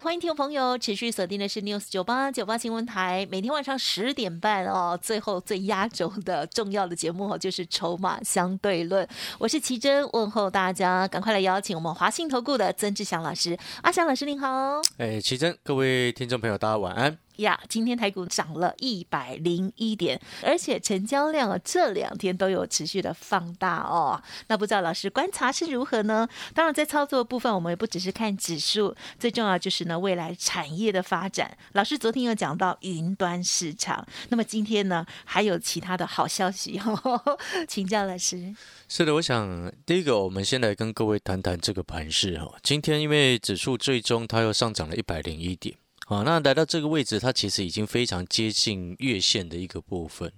欢迎听众朋友持续锁定的是 News 九八九八新闻台，每天晚上十点半哦，最后最压轴的重要的节目哦，就是筹码相对论。我是奇珍，问候大家，赶快来邀请我们华信投顾的曾志祥老师，阿祥老师您好。哎，奇珍，各位听众朋友，大家晚安。呀，今天台股涨了一百零一点，而且成交量啊这两天都有持续的放大哦。那不知道老师观察是如何呢？当然，在操作部分，我们也不只是看指数，最重要就是呢未来产业的发展。老师昨天有讲到云端市场，那么今天呢还有其他的好消息哦，请教老师。是的，我想第一个，我们先来跟各位谈谈这个盘势哈。今天因为指数最终它又上涨了一百零一点。啊，那来到这个位置，它其实已经非常接近月线的一个部分。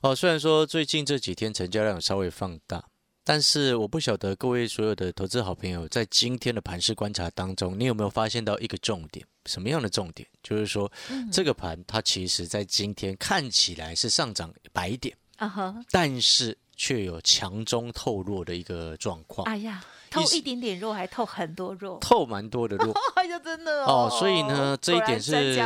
哦，虽然说最近这几天成交量稍微放大，但是我不晓得各位所有的投资好朋友在今天的盘势观察当中，你有没有发现到一个重点？什么样的重点？就是说，这个盘它其实在今天看起来是上涨百点但是却有强中透弱的一个状况。哎呀。透一点点肉，还透很多肉，透蛮多的肉，哎呀，真的哦。所以呢，这一点是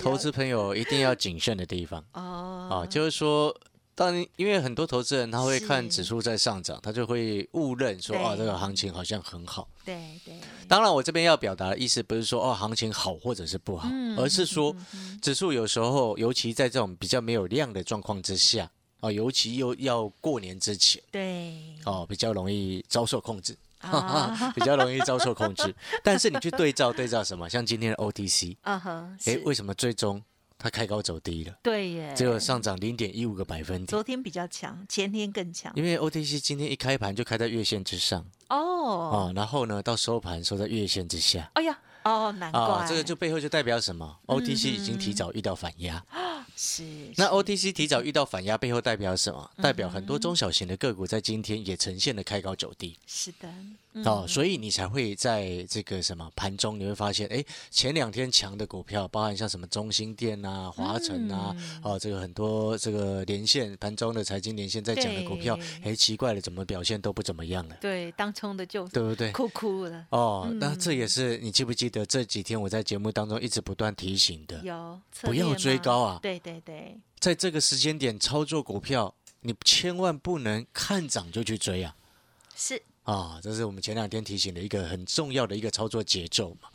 投资朋友一定要谨慎的地方 哦。啊，就是说，当因为很多投资人他会看指数在上涨，他就会误认说啊，这个行情好像很好。对对。当然，我这边要表达的意思不是说哦，行情好或者是不好，而是说指数有时候，尤其在这种比较没有量的状况之下，啊，尤其又要过年之前，对，哦，比较容易遭受控制。比较容易遭受控制，但是你去对照对照什么？像今天的 OTC，啊哈，哎，为什么最终它开高走低了？对耶，只有上涨零点一五个百分点。昨天比较强，前天更强。因为 OTC 今天一开盘就开在月线之上哦，啊，然后呢到收盘收在月线之下。哎呀，哦，难怪，这个就背后就代表什么？OTC 已经提早遇到反压。是，那 OTC 提早遇到反压，背后代表什么？代表很多中小型的个股在今天也呈现了开高走低。是的。哦，所以你才会在这个什么盘中，你会发现，哎，前两天强的股票，包含像什么中兴店啊、华晨啊，哦，这个很多这个连线盘中的财经连线在讲的股票，哎，奇怪了，怎么表现都不怎么样了？对，当冲的就对不对？哭哭了。哦，那这也是你记不记得这几天我在节目当中一直不断提醒的？有，不要追高啊！对对对，在这个时间点操作股票，你千万不能看涨就去追啊！是。啊，这是我们前两天提醒的一个很重要的一个操作节奏嘛。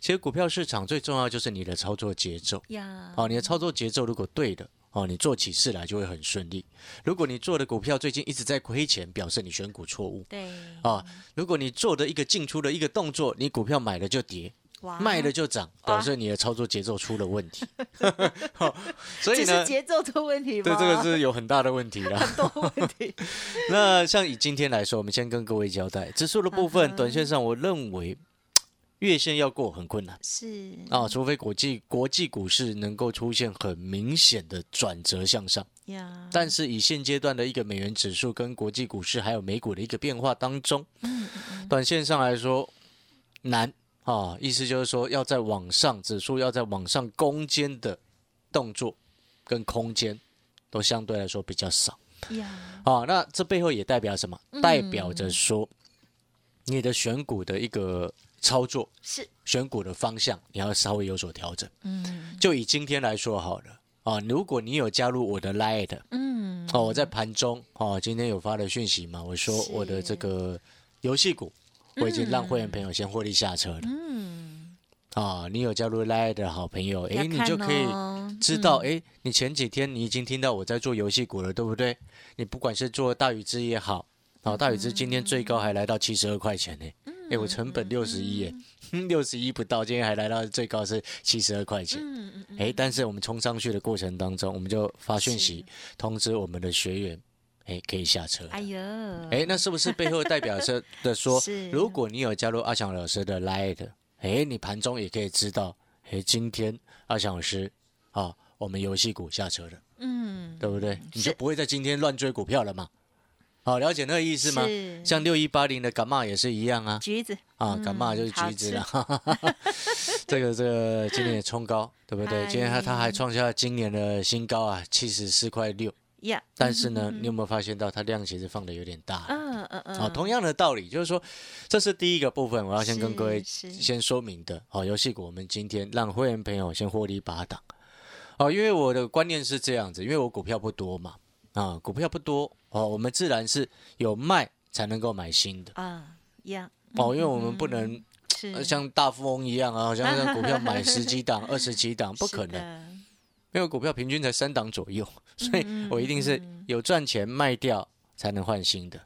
其实股票市场最重要就是你的操作节奏呀。哦，你的操作节奏如果对的，哦，你做起事来就会很顺利。如果你做的股票最近一直在亏钱，表示你选股错误。对。啊，如果你做的一个进出的一个动作，你股票买了就跌。卖了就涨，表示你的操作节奏出了问题。所以呢，节奏出问题，对这个是有很大的问题啦。很多问题。那像以今天来说，我们先跟各位交代指数的部分，短线上我认为月线要过很困难。是啊，除非国际国际股市能够出现很明显的转折向上。呀。但是以现阶段的一个美元指数跟国际股市还有美股的一个变化当中，短线上来说难。啊，意思就是说，要在往上指数要在往上攻坚的动作跟空间，都相对来说比较少。呀，啊，那这背后也代表什么？代表着说，你的选股的一个操作是选股的方向，你要稍微有所调整。嗯，就以今天来说好了啊，如果你有加入我的 Lite，嗯，哦，我在盘中哦，今天有发的讯息嘛，我说我的这个游戏股。我已经让会员朋友先获利下车了。嗯，啊，你有加入 Line 的好朋友，哎，你就可以知道，哎，你前几天你已经听到我在做游戏股了，对不对？你不管是做大禹之也好，啊，大禹之今天最高还来到七十二块钱呢。哎，我成本六十一，哎，六十一不到，今天还来到最高是七十二块钱。嗯嗯嗯。哎，但是我们冲上去的过程当中，我们就发讯息通知我们的学员。哎，可以下车。哎呦，哎，那是不是背后代表着 的说，如果你有加入阿强老师的 Light，哎，你盘中也可以知道，哎，今天阿强老师啊，我们游戏股下车了，嗯，对不对？你就不会在今天乱追股票了嘛？好，了解那个意思吗？像六一八零的感冒也是一样啊，橘子啊，嗯感冒就是橘子吃了。这个这个今年也冲高，对不对？哎今天它它还创下今年的新高啊，七十四块六。呀，但是呢，你有没有发现到它量其实放的有点大？嗯嗯嗯，好，同样的道理，就是说，这是第一个部分，我要先跟各位先说明的。好，游戏股我们今天让会员朋友先获利八档。哦，因为我的观念是这样子，因为我股票不多嘛，啊，股票不多，哦，我们自然是有卖才能够买新的。啊呀，哦，因为我们不能像大富翁一样啊，好像让股票买十几档、二十几档，不可能。能，因为股票平均才三档左右，所以嗯我一定是有赚钱卖掉才能换新的，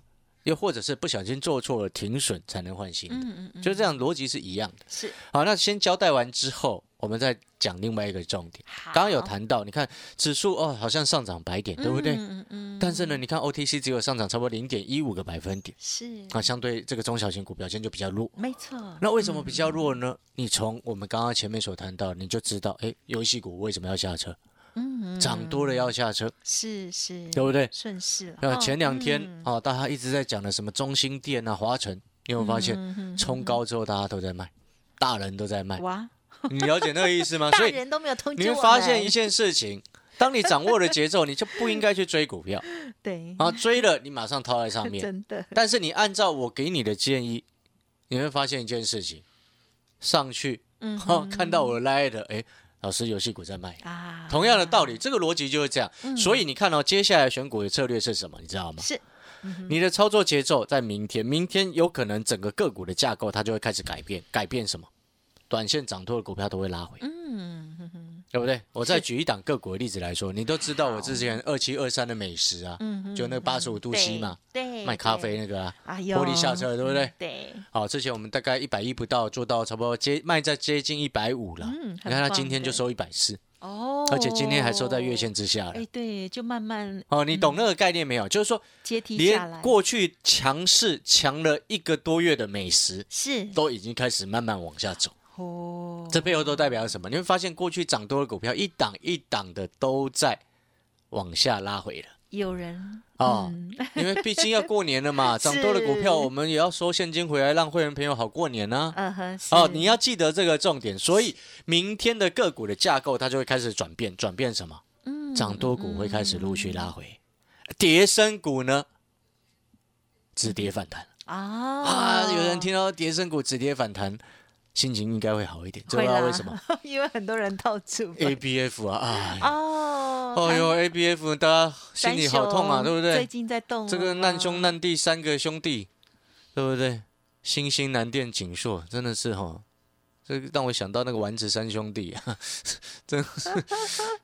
又或者是不小心做错了停损才能换新的，嗯嗯嗯，就这样逻辑是一样的。是。好，那先交代完之后，我们再讲另外一个重点。好，刚刚有谈到，你看指数哦，好像上涨百点，对不对？嗯嗯嗯，但是呢，你看 OTC 只有上涨差不多零点一五个百分点，是。啊，相对这个中小型股表现就比较弱。没错，那为什么比较弱呢？你从我们刚刚前面所谈到，你就知道，哎，游戏股为什么要下车？嗯涨多了要下车，是是，对不对？顺势。了，前两天啊哦，大家一直在讲的什么中心店啊、华晨，你有没有发现？冲高之后大家都在卖，大人都在卖，哇，你了解那个意思吗？所以人都没有通知你会发现一件事情，当你掌握了节奏，你就不应该去追股票对，啊，追了你马上套在上面。真的但是你按照我给你的建议，你会发现一件事情，上去嗯哦，看到我来的，哎，老师游戏股在卖。啊，同样的道理，这个逻辑就是这样。所以你看到、接下来选股的策略是什么？你知道吗？是你的操作节奏在明天，明天有可能整个个股的架构它就会开始改变，改变什么？短线涨多的股票都会拉回，嗯哼哼对不对？我再是举一档个股的例子来说，你都知道我之前二七二三的美食啊，嗯就那个八十五度 C 嘛，对，卖咖啡那个啊，哎呦，获利下车，对不对？对，好，之前我们大概一百一不到，做到差不多接卖在接近一百五了。嗯，你看它今天就收一百四，哦，而且今天还收在月线之下了哎，。对，就慢慢哦，你懂那个概念没有？就是说，连过去强势强了一个多月的美食，是都已经开始慢慢往下走。哦，这背后都代表了什么？你会发现，过去涨多的股票一档一档的都在往下拉回了。有人哦嗯。因为毕竟要过年了嘛，涨多的股票我们也要收现金回来，让会员朋友好过年呢、嗯哼，哦，你要记得这个重点，所以明天的个股的架构它就会开始转变，转变什么？嗯。涨多股会开始陆续拉回，跌升股呢止跌反弹。啊啊！有人听到跌升股止跌反弹，心情应该会好一点，知不知道为什么？？因为很多人到处 A B F 啊，哎，哦，哎呦，A B F，大家心里好痛啊，对不对？最近在动了这个难兄难弟三个兄弟，对不对？星星难电锦硕，真的是哈，这个让我想到那个丸子三兄弟，真的是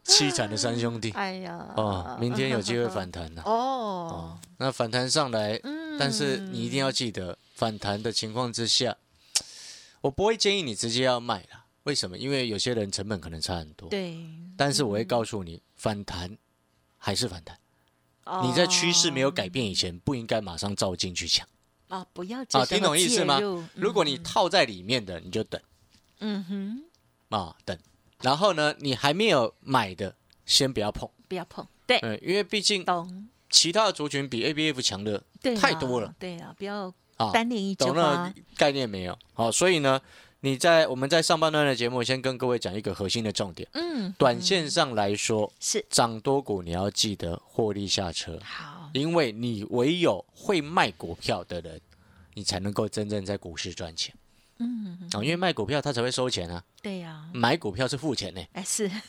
凄惨的三兄弟 哎呀，哦。明天有机会反弹的哦哦，，那反弹上来，嗯但是你一定要记得，反弹的情况之下，我不会建议你直接要卖啦。为什么？因为有些人成本可能差很多。对，但是我会告诉你，反弹还是反弹。哦你在趋势没有改变以前，不应该马上照进去抢啊，不要啊！听懂意思吗？如果你套在里面的，你就等嗯哼，啊，等。然后呢，你还没有买的，先不要碰。不要碰，对，嗯，因为毕竟懂，其他的族群比 ABF 强的，太多了对啊，不要啊，单恋一枝懂花，概念没有？好，所以呢，你在我们在上半段的节目，先跟各位讲一个核心的重点。嗯，短线上来说，是。涨多股你要记得获利下车。好，因为你唯有会卖股票的人，你才能够真正在股市赚钱。嗯，啊、因为卖股票他才会收钱啊，对呀，买股票是付钱呢，哎是。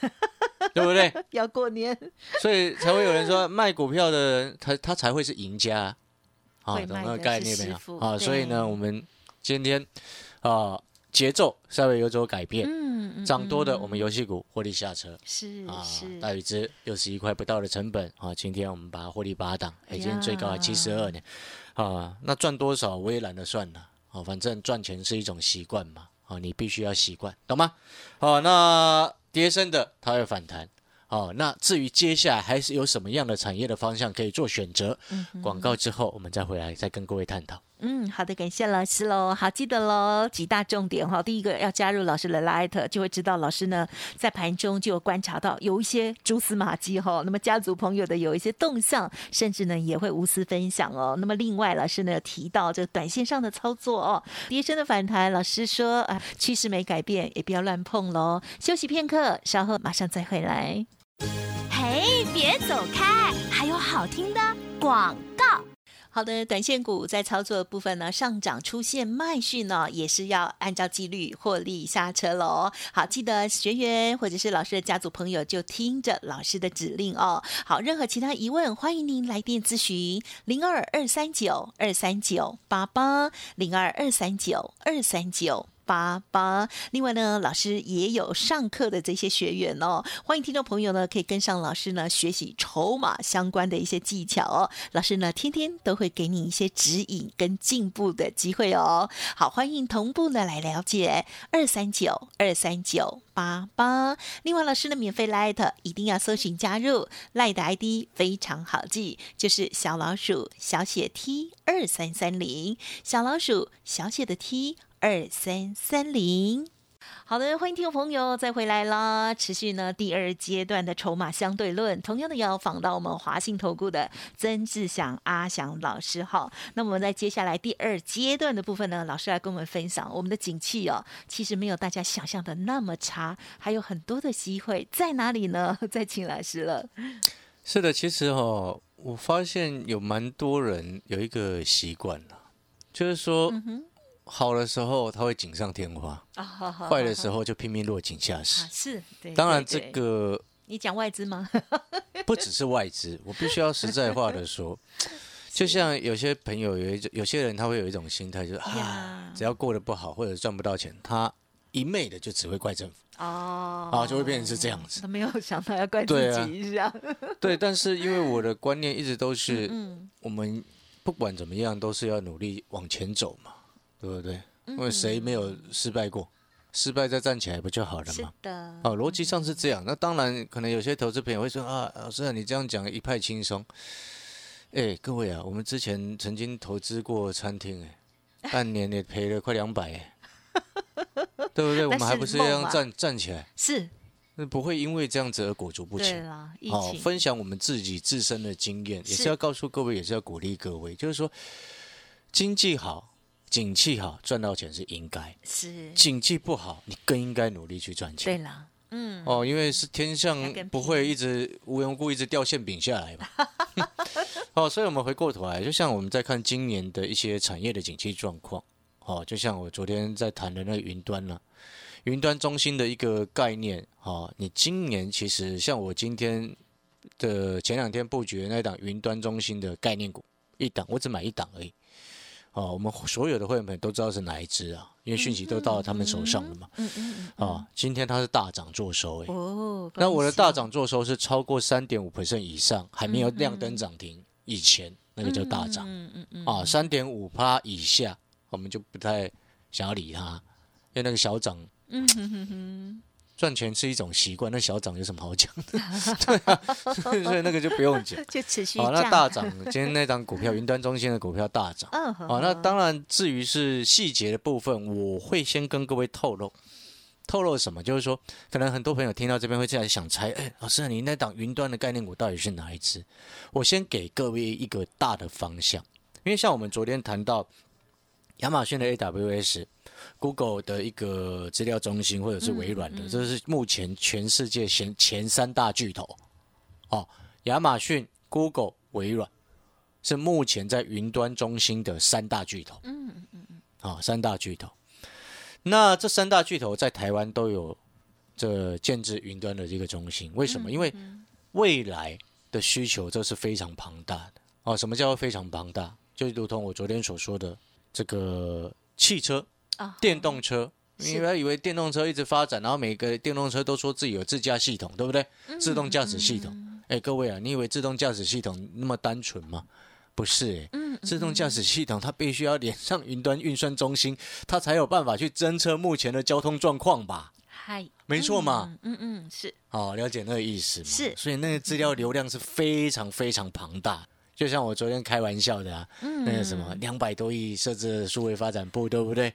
对不对？要过年，所以才会有人说卖股票的人，他他才会是赢家啊，啊懂那个概念没有啊？所以呢，我们今天啊节奏稍微有所改变，嗯，嗯涨多的嗯我们游戏股获利下车。是啊，，大禹之六十一块不到的成本啊，今天我们把它获利八档，哎，今天最高还七十二呢，啊，那赚多少我也懒得算了，啊，反正赚钱是一种习惯嘛，啊，你必须要习惯，懂吗？好，那跌升的它会反弹，哦，那至于接下来还是有什么样的产业的方向可以做选择，嗯广告之后我们再回来再跟各位探讨。嗯，好的，感谢老师喽。好，记得喽，几大重点哈。第一个要加入老师的 Light，就会知道老师呢在盘中就有观察到有一些蛛丝马迹哈。那么家族朋友的有一些动向，甚至呢也会无私分享哦。那么另外老师呢提到这短线上的操作哦，跌升的反弹，老师说啊趋势没改变，也不要乱碰喽。休息片刻，稍后马上再回来。嘿，别走开，还有好听的广告。好的，短线股在操作的部分呢，上涨出现卖讯呢，也是要按照纪律获利下车喽。好，记得学员或者是老师的家族朋友就听着老师的指令哦。好，任何其他疑问，欢迎您来电咨询零二二三九二三九八八零二二三九二三九。八八，另外呢，老师也有上课的这些学员哦，欢迎听众朋友呢可以跟上老师呢学习筹码相关的一些技巧哦。老师呢天天都会给你一些指引跟进步的机会哦。好，欢迎同步的来了解二三九二三九八八。另外，老师的免费 Light 一定要搜寻加入 Light ID 非常好记，就是小老鼠小写 T 二三三零，小老鼠小写的 T。二三三零，好的，欢迎听众朋友再回来啦！持续呢第二阶段的筹码相对论，同样的要访到我们华信投顾的曾志祥阿祥老师哈。那我们在接下来第二阶段的部分呢，老师来跟我们分享我们的景气哦，其实没有大家想象的那么差，还有很多的机会在哪里呢？再请老师了。是的，其实哈，我发现有蛮多人有一个习惯了，就是说。好的时候他会锦上添花，坏的时候就拼命落井下石。是，当然这个你讲外资吗？不只是外资，我必须要实在话的说，就像有些朋友有一种，有些人他会有一种心态，就是啊，只要过得不好或者赚不到钱，他一昧的就只会怪政府哦，啊，就会变成是这样子。他没有想到要怪自己一下。对，但是因为我的观念一直都是，我们不管怎么样都是要努力往前走嘛。对不对？因为谁没有失败过？失败再站起来不就好了吗？是的。哦，逻辑上是这样。那当然，可能有些投资朋友会说啊，老师啊，你这样讲一派轻松。哎，各位啊，我们之前曾经投资过餐厅，哎，半年也赔了快两百，哎，对不对？我们还不是一样站站起来？是。那不会因为这样子而裹足不前。好，分享我们自己自身的经验，也是要告诉各位，也是要鼓励各位，就是说经济好。景气好，赚到钱是应该；是景气不好，你更应该努力去赚钱。对了，嗯，哦，因为是天上不会一直无缘无故一直掉馅饼下来嘛。哦，所以我们回过头来，就像我们在看今年的一些产业的景气状况。哦，就像我昨天在谈的那个云端了，云端中心的一个概念。哦，你今年其实像我今天的前两天布局的那档云端中心的概念股一档，我只买一档而已。哦，我们所有的会员朋友都知道是哪一只啊？因为讯息都到了他们手上了嘛。嗯嗯嗯。啊，今天它是大涨做收哎。哦。那我的大涨做收是超过三点五 percent 以上，还没有亮灯涨停以前，那个叫大涨。嗯嗯嗯。啊，三点五趴以下，我们就不太想要理它，因为那个小涨。嗯哼哼哼。赚钱是一种习惯，那小涨有什么好讲的？对啊，所以那个就不用讲。就持续好，那大涨，今天那张股票，云端中心的股票大涨。嗯，好，那当然，至于是细节的部分，我会先跟各位透露。透露什么？就是说，可能很多朋友听到这边会这样想猜：哎，老师，你那档云端的概念股到底是哪一只？我先给各位一个大的方向，因为像我们昨天谈到亚马逊的 AWS。Google 的一个资料中心，或者是微软的，这是目前全世界前前三大巨头。哦，亚马逊、Google、微软是目前在云端中心的三大巨头。嗯嗯嗯嗯。好，三大巨头。那这三大巨头在台湾都有这建制云端的这个中心，为什么？因为未来的需求这是非常庞大的。哦，什么叫做非常庞大？就如同我昨天所说的这个汽车。电动车，你不要以为电动车一直发展，然后每个电动车都说自己有自驾系统，对不对？自动驾驶系统。哎，各位啊，你以为自动驾驶系统那么单纯吗？不是，哎，自动驾驶系统它必须要连上云端运算中心，它才有办法去侦测目前的交通状况吧？嗨，没错嘛。嗯嗯，是。哦，了解那个意思嘛。是，所以那个资料流量是非常非常庞大。就像我昨天开玩笑的啊，嗯那个什么两百多亿设置数位发展部，对不对？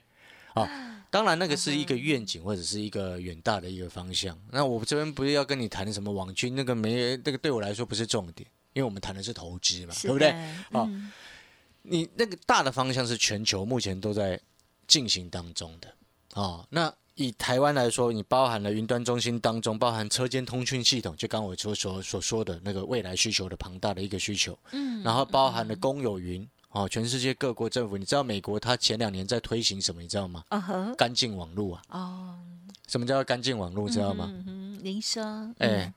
哦，当然那个是一个愿景或者是一个远大的一个方向。那我这边不是要跟你谈什么网军，那个没那个对我来说不是重点，因为我们谈的是投资嘛，对不对？啊哦嗯你那个大的方向是全球目前都在进行当中的哦。那以台湾来说，你包含了云端中心当中，包含车间通讯系统，就刚我所所所说的那个未来需求的庞大的一个需求，嗯然后包含了公有云哦，全世界各国政府，你知道美国它前两年在推行什么？你知道吗？啊呵干净网络啊，哦，什么叫干净网络？知道吗？嗯哼，您说，哎、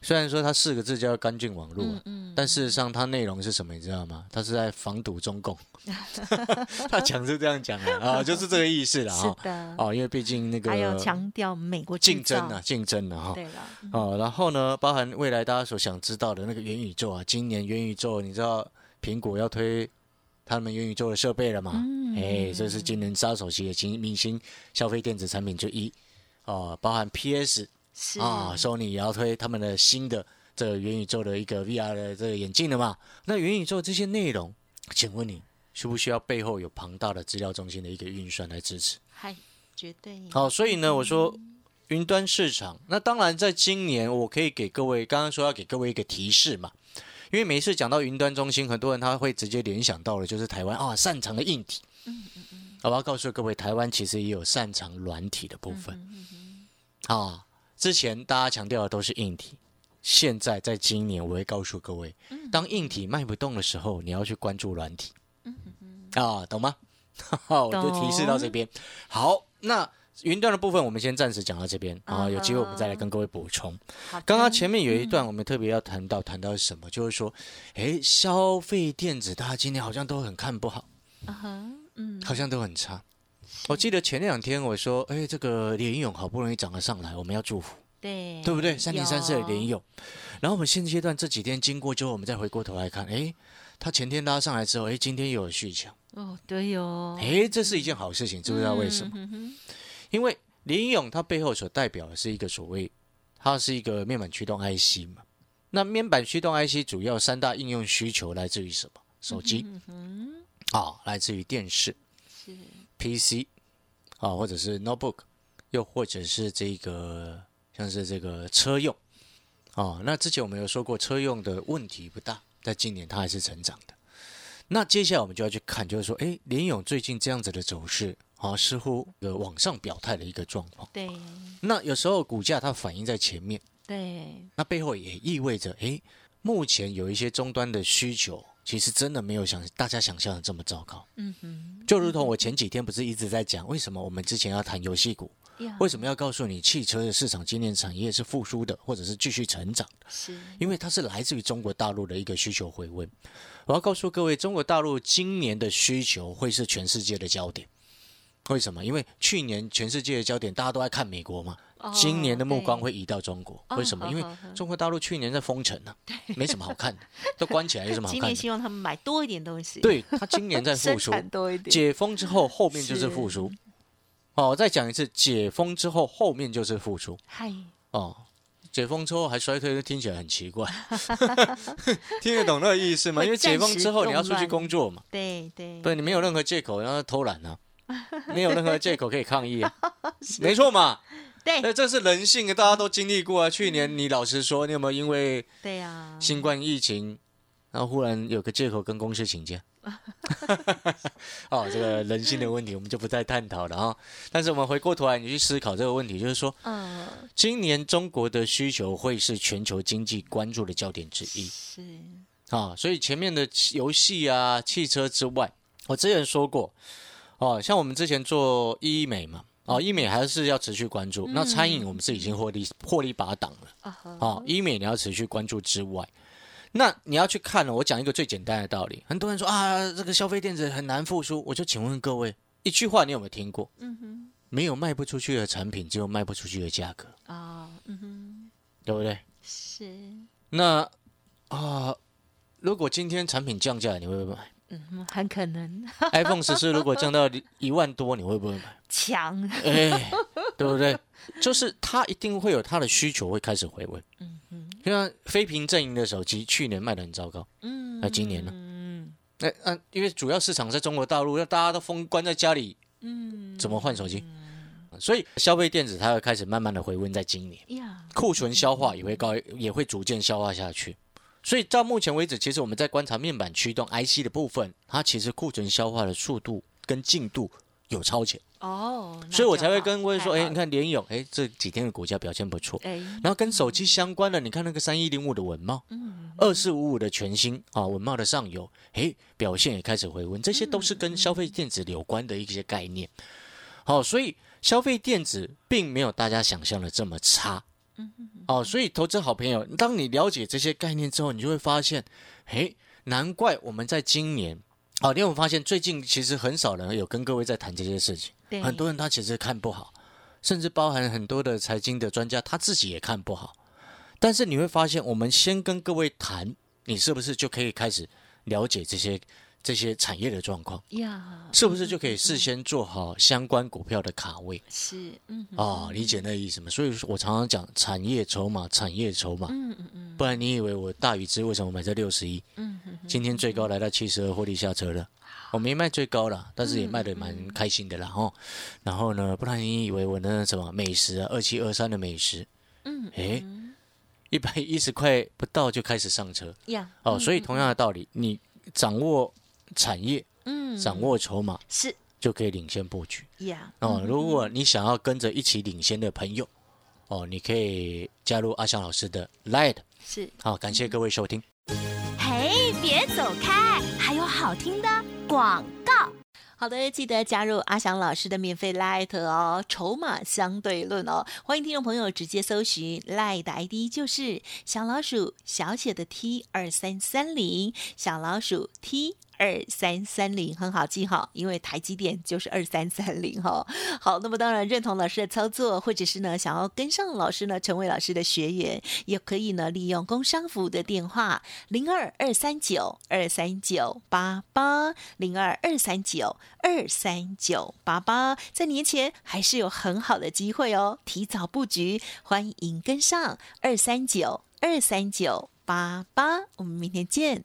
虽然说它四个字叫干净网络、啊，嗯嗯但事实上它内容是什么？你知道吗？它是在防堵中共。他讲是这样讲的啊，就是这个意思了是哈。的，哦，因为毕竟那个还有强调美国竞争啊，，竞争啊哈。对了，嗯哦，然后呢，包含未来大家所想知道的那个元宇宙啊，今年元宇宙，你知道苹果要推他们元宇宙的设备了嘛？嗯哎，这是今年杀手级的新明星消费电子产品之一。哦，包含 PS 是啊，Sony 也要推他们的新的这个元宇宙的一个 VR 的这个眼镜了嘛？那元宇宙这些内容，请问你需不需要背后有庞大的资料中心的一个运算来支持？嗨，绝对好，所以呢，我说云端市场，那当然在今年我可以给各位，刚刚说要给各位一个提示嘛，因为每次讲到云端中心，很多人他会直接联想到的就是台湾啊擅长的硬体。我要告诉各位，台湾其实也有擅长软体的部分。啊，之前大家强调的都是硬体，现在在今年我会告诉各位，当硬体卖不动的时候，你要去关注软体。啊，懂吗？我就提示到这边。好，那云端的部分我们先暂时讲到这边啊，有机会我们再来跟各位补充。刚刚前面有一段我们特别要谈到，谈到什么？就是说，哎，消费电子大家今天好像都很看不好，啊哈，嗯，好像都很差。我记得前两天我说，哎，这个联勇好不容易涨了上来，我们要祝福，对对不对？三零三四的联勇，然后我们现阶段这几天经过之后，我们再回过头来看，哎，它前天拉上来之后，哎，今天又有续强，哦，对哟，哎，这是一件好事情，知不知道为什么？嗯哼因为联咏它背后所代表的是一个所谓，它是一个面板驱动 IC 嘛。那面板驱动 IC 主要三大应用需求来自于什么？手机嗯啊、来自于电视、是 PC 啊，或者是 notebook，又或者是这个像是这个车用啊。那之前我们有说过，车用的问题不大，在今年它还是成长的。那接下来我们就要去看，就是说，哎，联咏最近这样子的走势啊，似乎有往上表态的一个状况。对那有时候股价它反映在前面，对，那背后也意味着，诶，目前有一些终端的需求，其实真的没有想大家想象的这么糟糕。嗯哼，就如同我前几天不是一直在讲，为什么我们之前要谈游戏股，为什么要告诉你汽车的市场今年产业是复苏的，或者是继续成长的？是因为它是来自于中国大陆的一个需求回温。我要告诉各位，中国大陆今年的需求会是全世界的焦点。为什么？因为去年全世界的焦点大家都在看美国嘛，哦今年的目光对会移到中国。哦为什么？因为中国大陆去年在封城呢、没什么好看的，都关起来有什么好看的？今年希望他们买多一点东西，，对，他今年在生复苏，多一点，解封之后后面就是复苏。哦，我再讲一次，解封之后后面就是复苏。嗨，哦，解封之后还衰退，听起来很奇怪，听得懂那个意思吗？因为解封之后你要出去工作嘛，对对，对，你没有任何借口，然后偷懒啊，没有任何借口可以抗议啊，没错嘛，对那这是人性的，大家都经历过啊。去年你老实说，你有没有因为对呀，新冠疫情，然后忽然有个借口跟公司请假？哦，这个人性的问题我们就不再探讨了啊。但是我们回过头来，你去思考这个问题，就是说，嗯，今年中国的需求会是全球经济关注的焦点之一是，啊。所以前面的游戏啊、汽车之外，我之前说过，哦，像我们之前做医美嘛，哦，医美还是要持续关注。那餐饮我们是已经获利获利拔档了。哦，医美你要持续关注之外，那你要去看了。我讲一个最简单的道理，很多人说啊，这个消费电子很难复苏，我就请问各位，一句话你有没有听过？嗯哼，没有卖不出去的产品，只有卖不出去的价格，啊，嗯哼，对不对？是，那啊，如果今天产品降价，你会不会买嗯哼，很可能？iPhone 十四如果降到一万多，你会不会买？强，哎，对不对？就是它一定会有它的需求会开始回温。嗯嗯，就像非屏阵营的手机，去年卖的很糟糕，嗯那今年呢？嗯那那因为主要市场在中国大陆，那大家都封关在家里，嗯，怎么换手机？所以消费电子它会开始慢慢的回温，在今年，库存消化也会高，也会逐渐消化下去。所以到目前为止，其实我们在观察面板驱动 IC 的部分，它其实库存消化的速度跟进度有超前哦，所以我才会跟各位说，哎，你看，看联咏，哎，这几天的股价表现不错。哎，然后跟手机相关的，你看那个三一零五的文茂，嗯，二四五五的全新啊，文茂的上游，哎，表现也开始回温，这些都是跟消费电子有关的一些概念。好，所以消费电子并没有大家想象的这么差。哦，所以投资好朋友，当你了解这些概念之后，你就会发现，诶，难怪我们在今年，哦，你有发现最近其实很少人有跟各位在谈这些事情，对很多人他其实看不好，甚至包含很多的财经的专家，他自己也看不好。但是你会发现，我们先跟各位谈，你是不是就可以开始了解这些这些产业的状况？呀，是不是就可以事先做好相关股票的卡位？是，嗯，哦，理解那个意思吗？所以说我常常讲产业筹码，产业筹码，嗯嗯嗯不然你以为我大禹之为什么买在六十一？嗯嗯，今天最高来到七十二，获利下车了。我没卖最高了，但是也卖的蛮开心的啦哦。然后呢，不然你以为我那什么美食啊，二七二三的美食，嗯，诶，一百一十块不到就开始上车呀，哦。所以同样的道理，你掌握产业，嗯，掌握筹码，是就可以领先布局。呀，哦，如果你想要跟着一起领先的朋友，哦，你可以加入阿翔老师的 Light。是，好，感谢各位收听。嘿，别走开，还有好听的广告。好的，记得加入阿翔老师的免费 Light 哦，筹码相对论哦，欢迎听众朋友直接搜寻 Light 的 ID 就是小老鼠小写的 T 二三三零，小老鼠 T。二三三零很好记哈，因为台积电就是二三三零哈。好，那么当然认同老师的操作，或者是呢想要跟上老师呢，成为老师的学员，也可以呢利用工商服务的电话零二二三九二三九八八零二二三九二三九八八，在年前还是有很好的机会哦，提早布局，欢迎跟上二三九二三九八八，我们明天见。